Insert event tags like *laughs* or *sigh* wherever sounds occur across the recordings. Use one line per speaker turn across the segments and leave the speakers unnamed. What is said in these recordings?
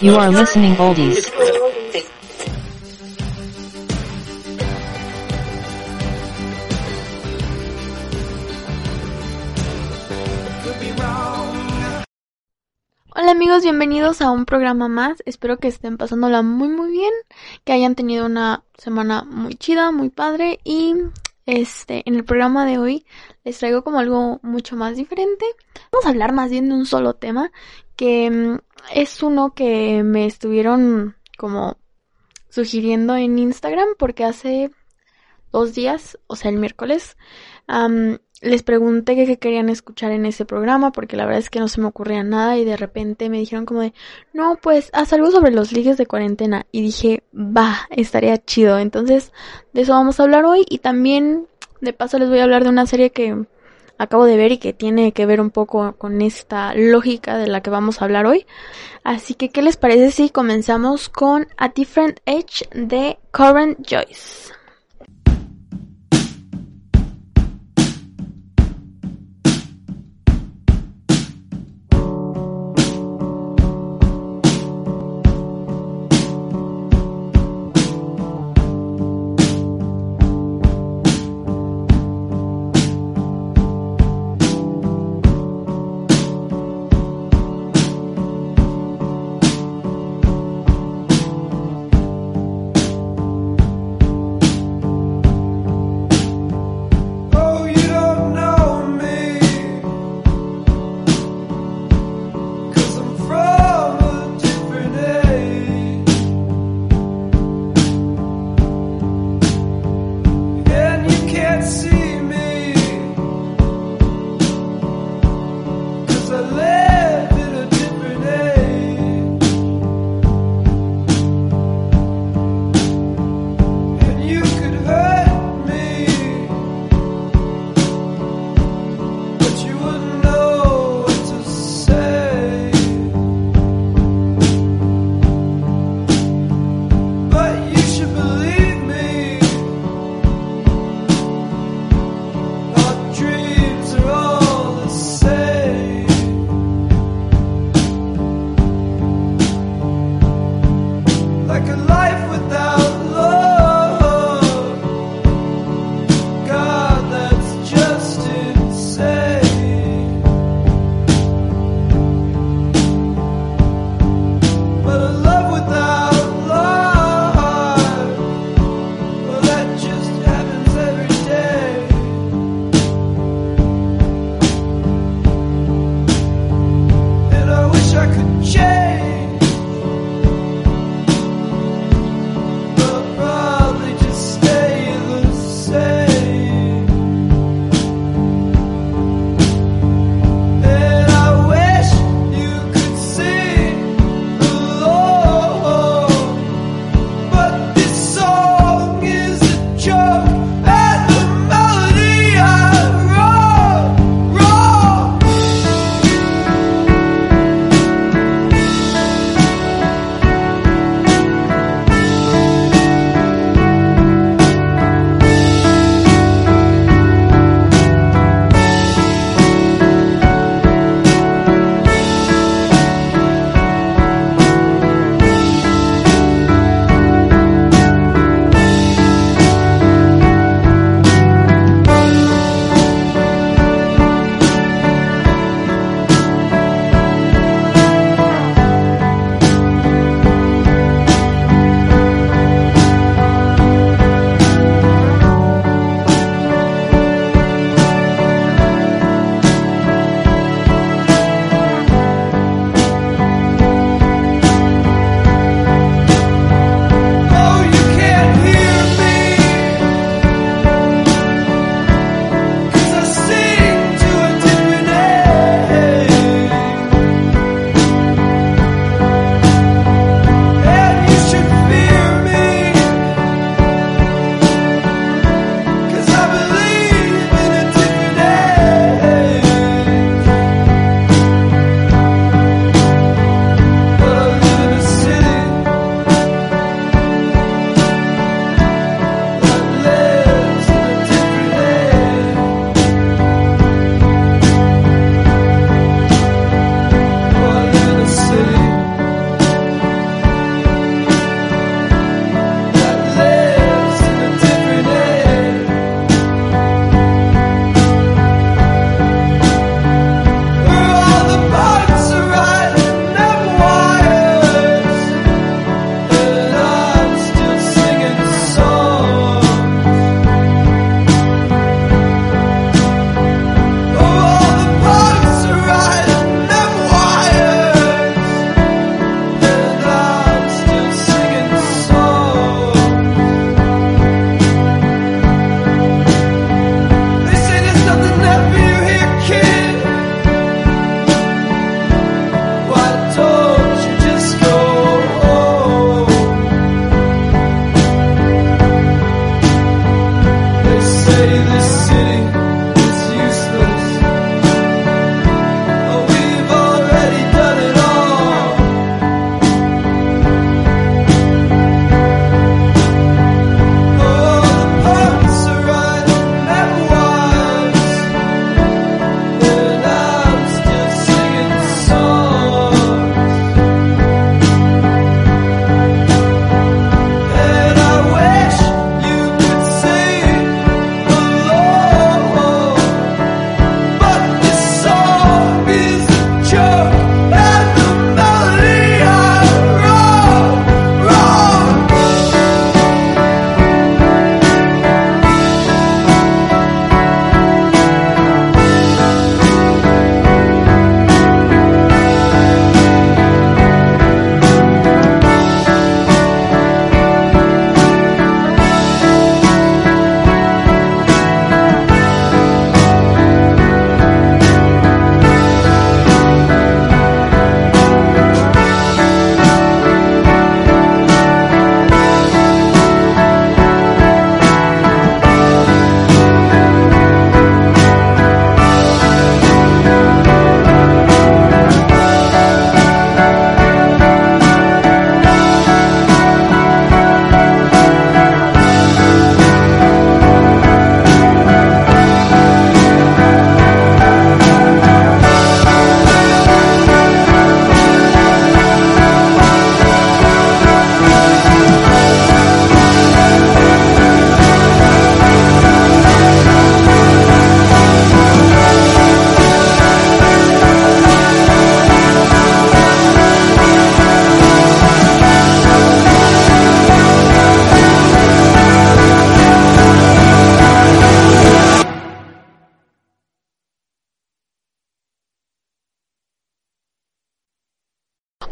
You are listening oldies.
Hola amigos, bienvenidos a un programa más. Espero que estén pasándola muy muy bien, que hayan tenido una semana muy chida, muy padre y este en el programa de hoy les traigo como algo mucho más diferente. Vamos a hablar más bien de un solo tema que mm, es uno que me estuvieron como sugiriendo en Instagram porque hace dos días, o sea el miércoles, les pregunté qué querían escuchar en ese programa porque la verdad es que no se me ocurría nada y de repente me dijeron como de, no, pues haz algo sobre los ligues de cuarentena y dije, va, estaría chido. Entonces, de eso vamos a hablar hoy y también de paso les voy a hablar de una serie que acabo de ver y que tiene que ver un poco con esta lógica de la que vamos a hablar hoy. Así que, ¿qué les parece si comenzamos con A Different Age de Corinne Joyce?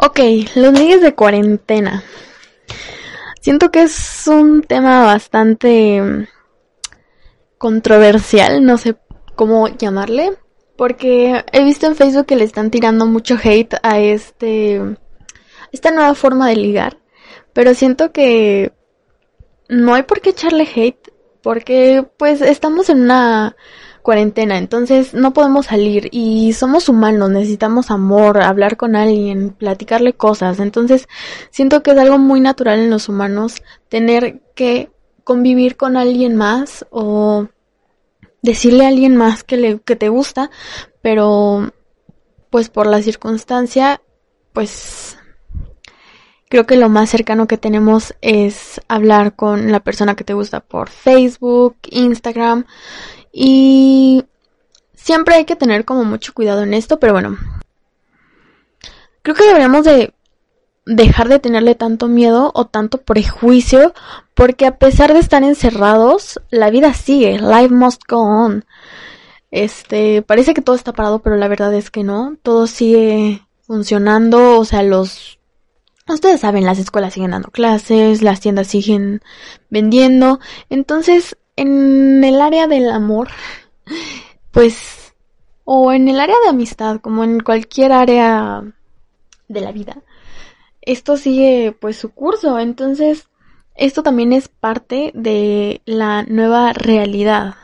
Ok, los ligues de cuarentena. Siento que es un tema bastante mm, controversial, no sé cómo llamarle, porque he visto en Facebook que le están tirando mucho hate a este esta nueva forma de ligar, pero siento que no hay por qué echarle hate, porque pues estamos en una cuarentena, entonces no podemos salir y somos humanos, necesitamos amor, hablar con alguien, platicarle cosas, entonces siento que es algo muy natural en los humanos tener que convivir con alguien más o decirle a alguien más que, le, que te gusta, pero pues por la circunstancia, pues creo que lo más cercano que tenemos es hablar con la persona que te gusta por Facebook, Instagram y siempre hay que tener como mucho cuidado en esto, pero bueno. Creo que deberíamos de dejar de tenerle tanto miedo o tanto prejuicio, porque a pesar de estar encerrados, la vida sigue, life must go on. Este, parece que todo está parado, pero la verdad es que no, todo sigue funcionando, o sea, los ustedes saben, las escuelas siguen dando clases, las tiendas siguen vendiendo, entonces en el área del amor, pues, o en el área de amistad, como en cualquier área de la vida, esto sigue pues su curso. Entonces, esto también es parte de la nueva realidad.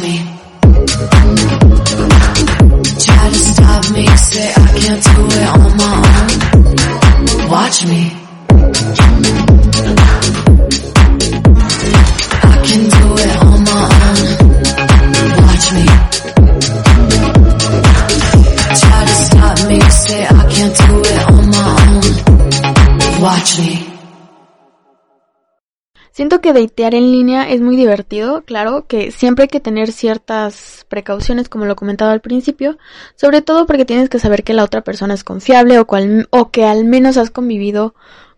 me. Try to stop me, say I can't do it on my own. Watch me. Que en línea es muy divertido, claro, que siempre hay que tener ciertas precauciones, como lo comentaba al principio, sobre todo porque tienes que saber que la otra persona es confiable o, o que al menos has convivido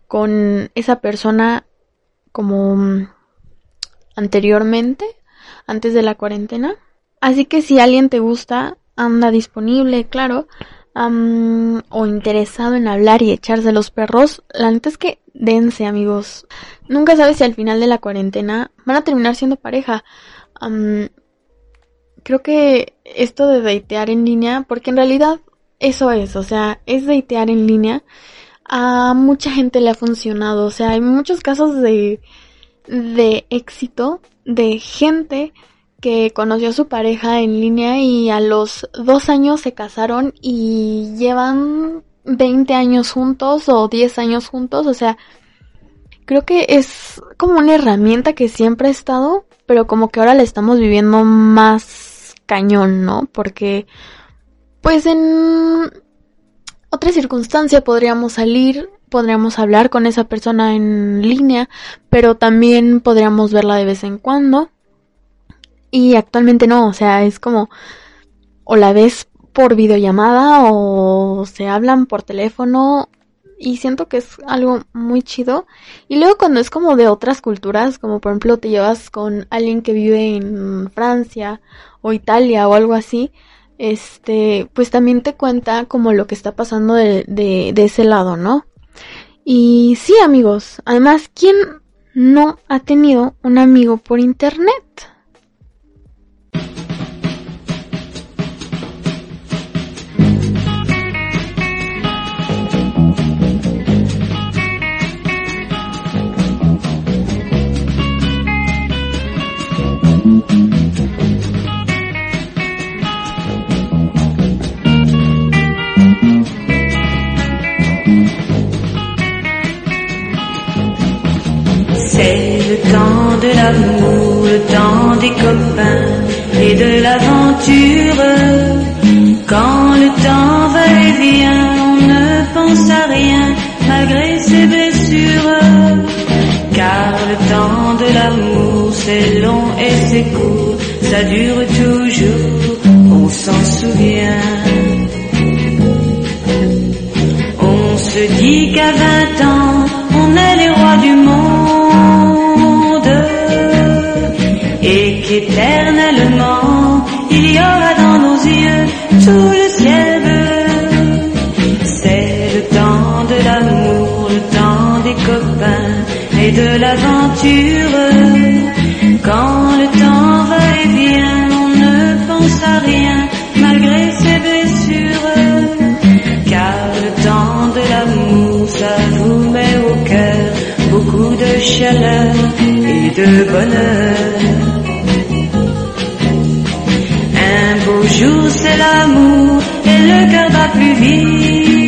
con esa persona como anteriormente, antes de la cuarentena. Así que si alguien te gusta, anda disponible, claro, o interesado en hablar y echarse los perros, la neta es que dense, amigos. Nunca sabes si al final de la cuarentena van a terminar siendo pareja. creo que esto de datear en línea, porque en realidad eso es, o sea, es datear en línea. A mucha gente le ha funcionado, o sea, hay muchos casos de, de éxito de gente que conoció a su pareja en línea y a los dos años se casaron y llevan 20 años juntos o 10 años juntos, o sea, creo que es como una herramienta que siempre ha estado, pero como que ahora la estamos viviendo más cañón, ¿no? Porque, pues en otra circunstancia podríamos salir, podríamos hablar con esa persona en línea, pero también podríamos verla de vez en cuando. Y actualmente no, o sea, es como o la ves por videollamada o se hablan por teléfono y siento que es algo muy chido. Y luego cuando es como de otras culturas, como por ejemplo te llevas con alguien que vive en Francia o Italia o algo así, este, pues también te cuenta como lo que está pasando de, de, de ese lado, ¿no? Y sí, amigos, además, ¿quién no ha tenido un amigo por internet?
De l'amour, le temps des copains et de l'aventure. Quand le temps va et vient, on ne pense à rien malgré ses blessures. Car le temps de l'amour, c'est long et c'est court, ça dure toujours, on s'en souvient. On se dit qu'à 20 ans, et qu'éternellement, il y aura dans nos yeux tout le ciel bleu. C'est le temps de l'amour, le temps des copains et de l'aventure. Quand le temps va et vient, on ne pense à rien malgré ses blessures. Car le temps de l'amour, ça vous met au cœur beaucoup de chaleur et de bonheur. Jour, c'est l'amour et le cœur bat plus vite.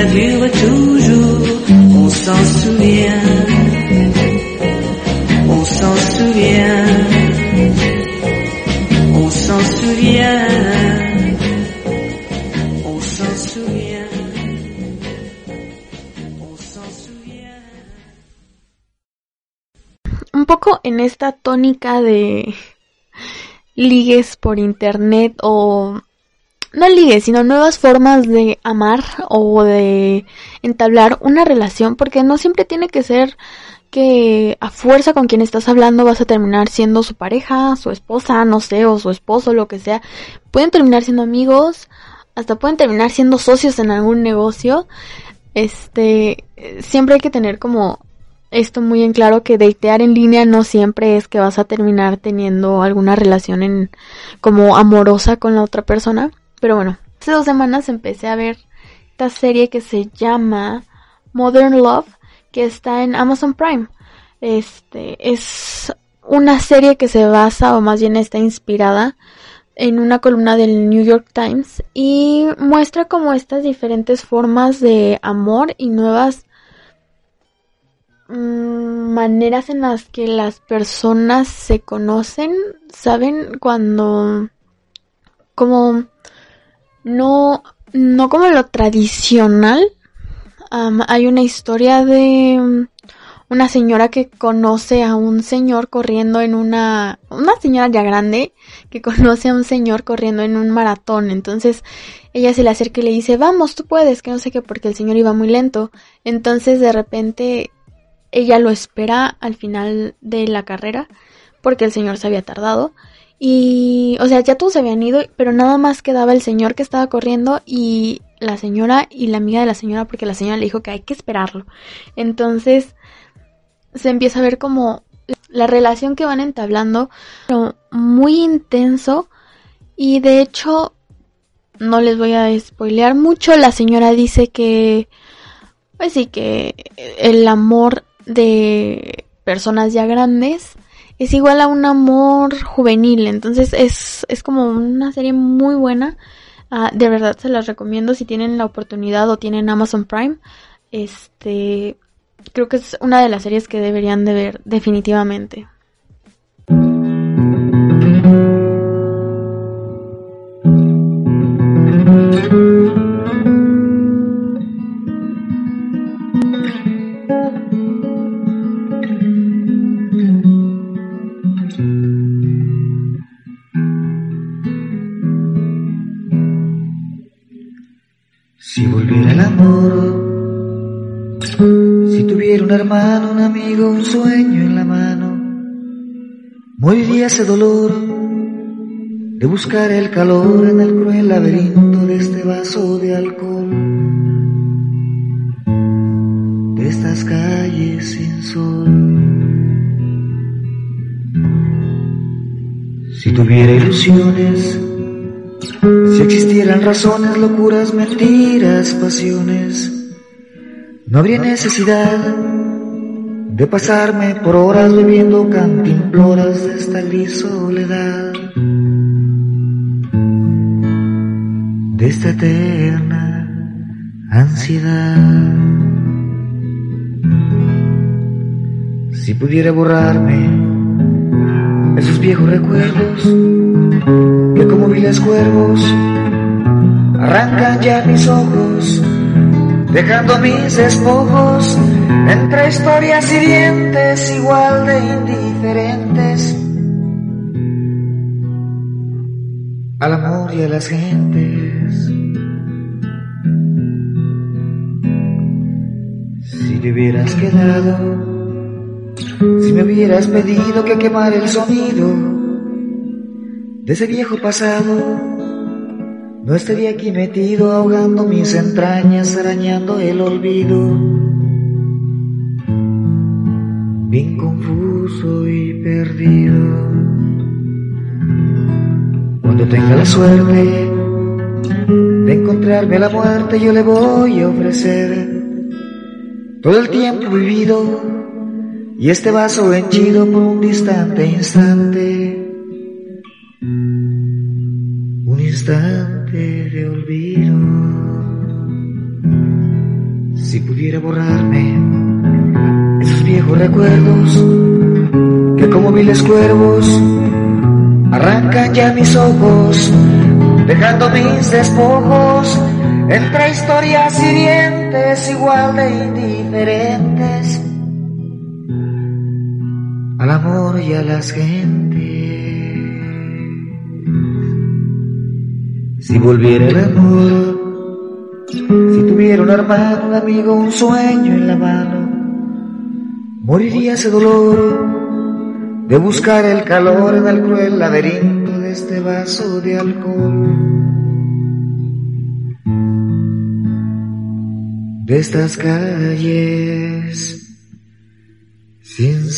Ça dure toujours, on s'en souvient. On s'en souvient. On s'en souvient. On s'en souvient.
Un poco en esta tónica de ligues por internet o no ligues, sino nuevas formas de amar o de entablar una relación, porque no siempre tiene que ser que a fuerza con quien estás hablando vas a terminar siendo su pareja, su esposa, no sé, o su esposo, lo que sea. Pueden terminar siendo amigos, hasta pueden terminar siendo socios en algún negocio. Este, siempre hay que tener como esto muy en claro que datear en línea no siempre es que vas a terminar teniendo alguna relación en como amorosa con la otra persona. Pero bueno, hace dos semanas empecé a ver esta serie que se llama Modern Love, que está en Amazon Prime. Este es una serie que se basa, o más bien está inspirada en una columna del New York Times y muestra como estas diferentes formas de amor y nuevas mm, maneras en las que las personas se conocen, ¿saben? Cuando como no no como lo tradicional. Hay una historia de mm, una señora que conoce a un señor corriendo en una una señora ya grande que *laughs* conoce a un señor corriendo en un maratón. Entonces ella se le acerca y le dice, vamos, tú puedes, que no sé qué, porque el señor iba muy lento. Entonces de repente ella lo espera al final de la carrera porque el señor se había tardado. Y, o sea, ya todos se habían ido, pero nada más quedaba el señor que estaba corriendo y la señora y la amiga de la señora porque la señora le dijo que hay que esperarlo. Entonces se empieza a ver como la relación que van entablando, pero muy intenso y de hecho no les voy a spoilear mucho, la señora dice que pues sí que el amor de personas ya grandes es igual a un amor juvenil, entonces es, es como una serie muy buena. Ah, de verdad se las recomiendo si tienen la oportunidad o tienen Amazon Prime. Este, creo que es una de las series que deberían de ver definitivamente.
Moriría ese dolor de buscar el calor en el cruel laberinto de este vaso de alcohol, de estas calles sin sol. Si tuviera ilusiones, si existieran razones, locuras, mentiras, pasiones, no habría necesidad de pasarme por horas bebiendo cantimploras de esta gris soledad, de esta eterna ansiedad. Si pudiera borrarme esos viejos recuerdos que como viles cuervos arrancan ya mis ojos, dejando mis despojos entre historias hirientes igual de indiferentes al amor y a las gentes. Si te hubieras quedado si me hubieras pedido que quemara el sonido de ese viejo pasado, no estaría aquí metido ahogando mis entrañas, arañando el olvido. Bien confuso y perdido. Cuando tenga la suerte de encontrarme a la muerte, yo le voy a ofrecer todo el tiempo vivido y este vaso henchido por un distante instante, un instante Si pudiera borrarme esos viejos recuerdos que como viles cuervos arrancan ya mis ojos, dejando mis despojos entre historias hirientes igual de indiferentes al amor y a las gentes. Si volviera el amor, si tuviera un hermano, un amigo, un sueño en la mano, moriría ese dolor de buscar el calor en el cruel laberinto de este vaso de alcohol. De estas calles sin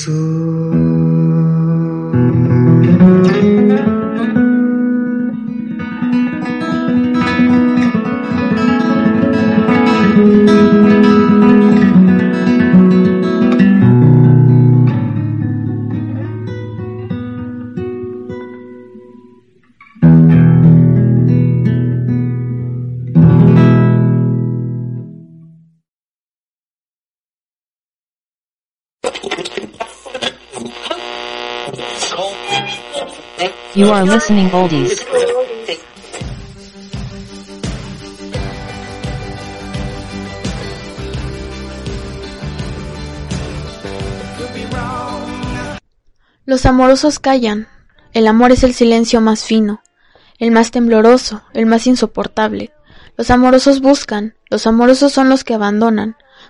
You are listening oldies.
Los amorosos callan. El amor es el silencio más fino, el más tembloroso, el más insoportable. Los amorosos buscan, los amorosos son los que abandonan,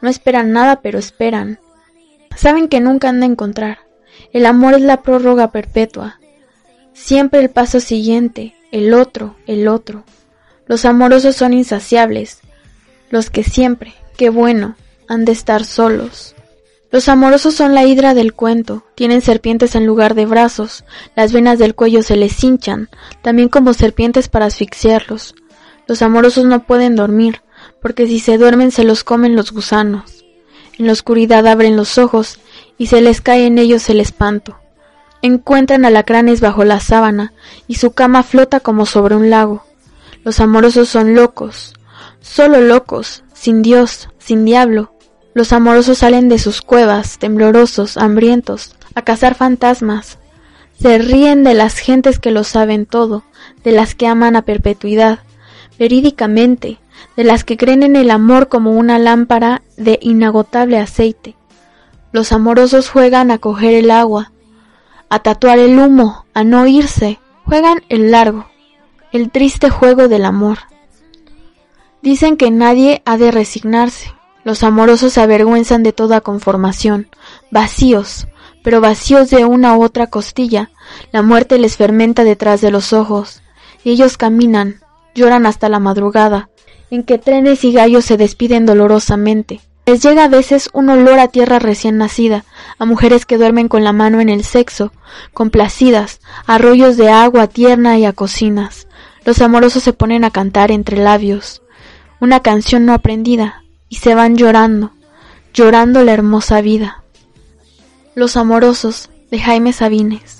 no esperan nada, pero esperan. Saben que nunca han de encontrar. El amor es la prórroga perpetua. Siempre el paso siguiente, el otro, el otro. Los amorosos son insaciables, los que siempre, qué bueno, han de estar solos. Los amorosos son la hidra del cuento, tienen serpientes en lugar de brazos, las venas del cuello se les hinchan, también como serpientes para asfixiarlos. Los amorosos no pueden dormir, porque si se duermen se los comen los gusanos. En la oscuridad abren los ojos y se les cae en ellos el espanto. Encuentran alacranes bajo la sábana y su cama flota como sobre un lago. Los amorosos son locos, solo locos, sin Dios, sin diablo. Los amorosos salen de sus cuevas, temblorosos, hambrientos, a cazar fantasmas. Se ríen de las gentes que lo saben todo, de las que aman a perpetuidad, verídicamente, de las que creen en el amor como una lámpara de inagotable aceite. Los amorosos juegan a coger el agua, a tatuar el humo, a no irse, juegan el largo, el triste juego del amor. Dicen que nadie ha de resignarse. Los amorosos se avergüenzan de toda conformación, vacíos, pero vacíos de una u otra costilla. La muerte les fermenta detrás de los ojos, y ellos caminan, lloran hasta la madrugada, en que trenes y gallos se despiden dolorosamente. Les llega a veces un olor a tierra recién nacida, a mujeres que duermen con la mano en el sexo, complacidas, arroyos de agua tierna y a cocinas. Los amorosos se ponen a cantar entre labios, una canción no aprendida, y se van llorando, llorando la hermosa vida. Los amorosos de Jaime Sabines.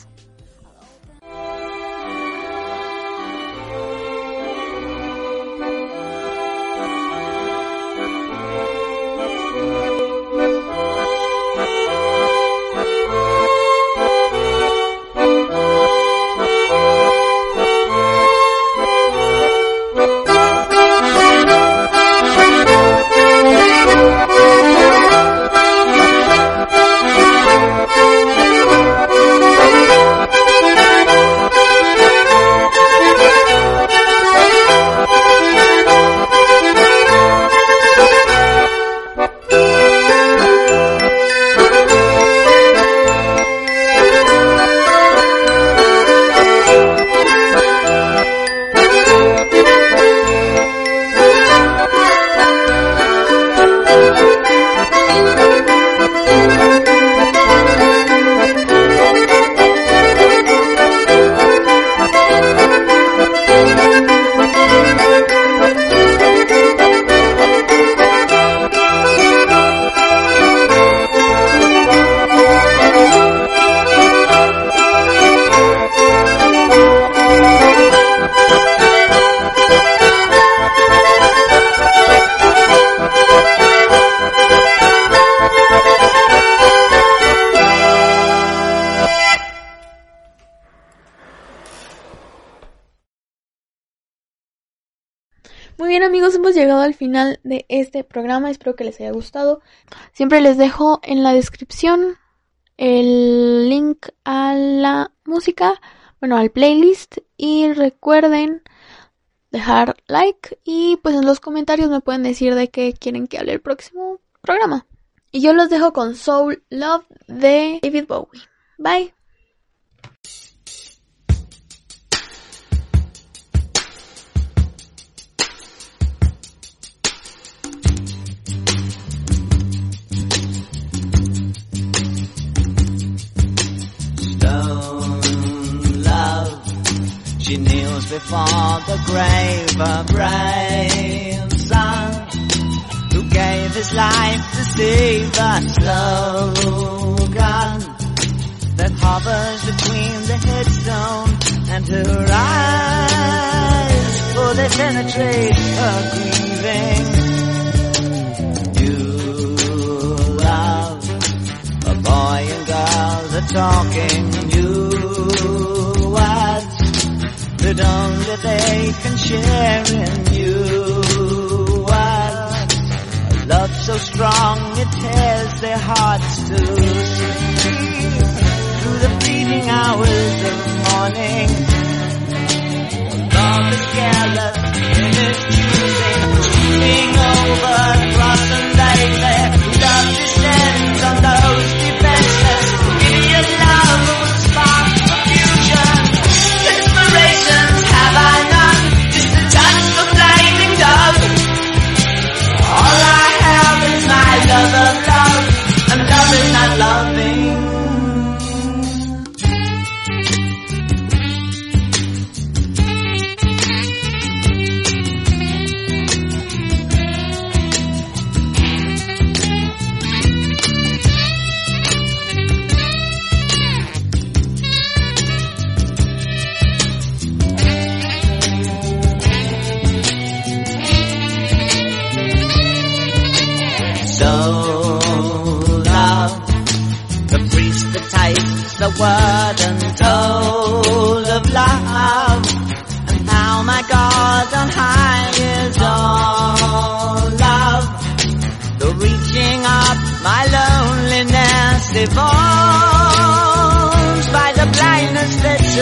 Al final de este programa, espero que les haya gustado. Siempre les dejo en la descripción el link a la música, bueno, al playlist y recuerden dejar like y pues en los comentarios me pueden decir de qué quieren que hable el próximo programa. Y yo los dejo con Soul Love de David Bowie. Bye.
Before the grave, a brave son who gave his life to save a slogan that hovers between the headstone and her eyes, for they penetrate her grieving. You love a boy and girl that talking that only they can share in you words. A love so strong it tears their hearts to see through the bleeding hours of morning. Love is careless in its choosing, sweeping over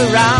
around.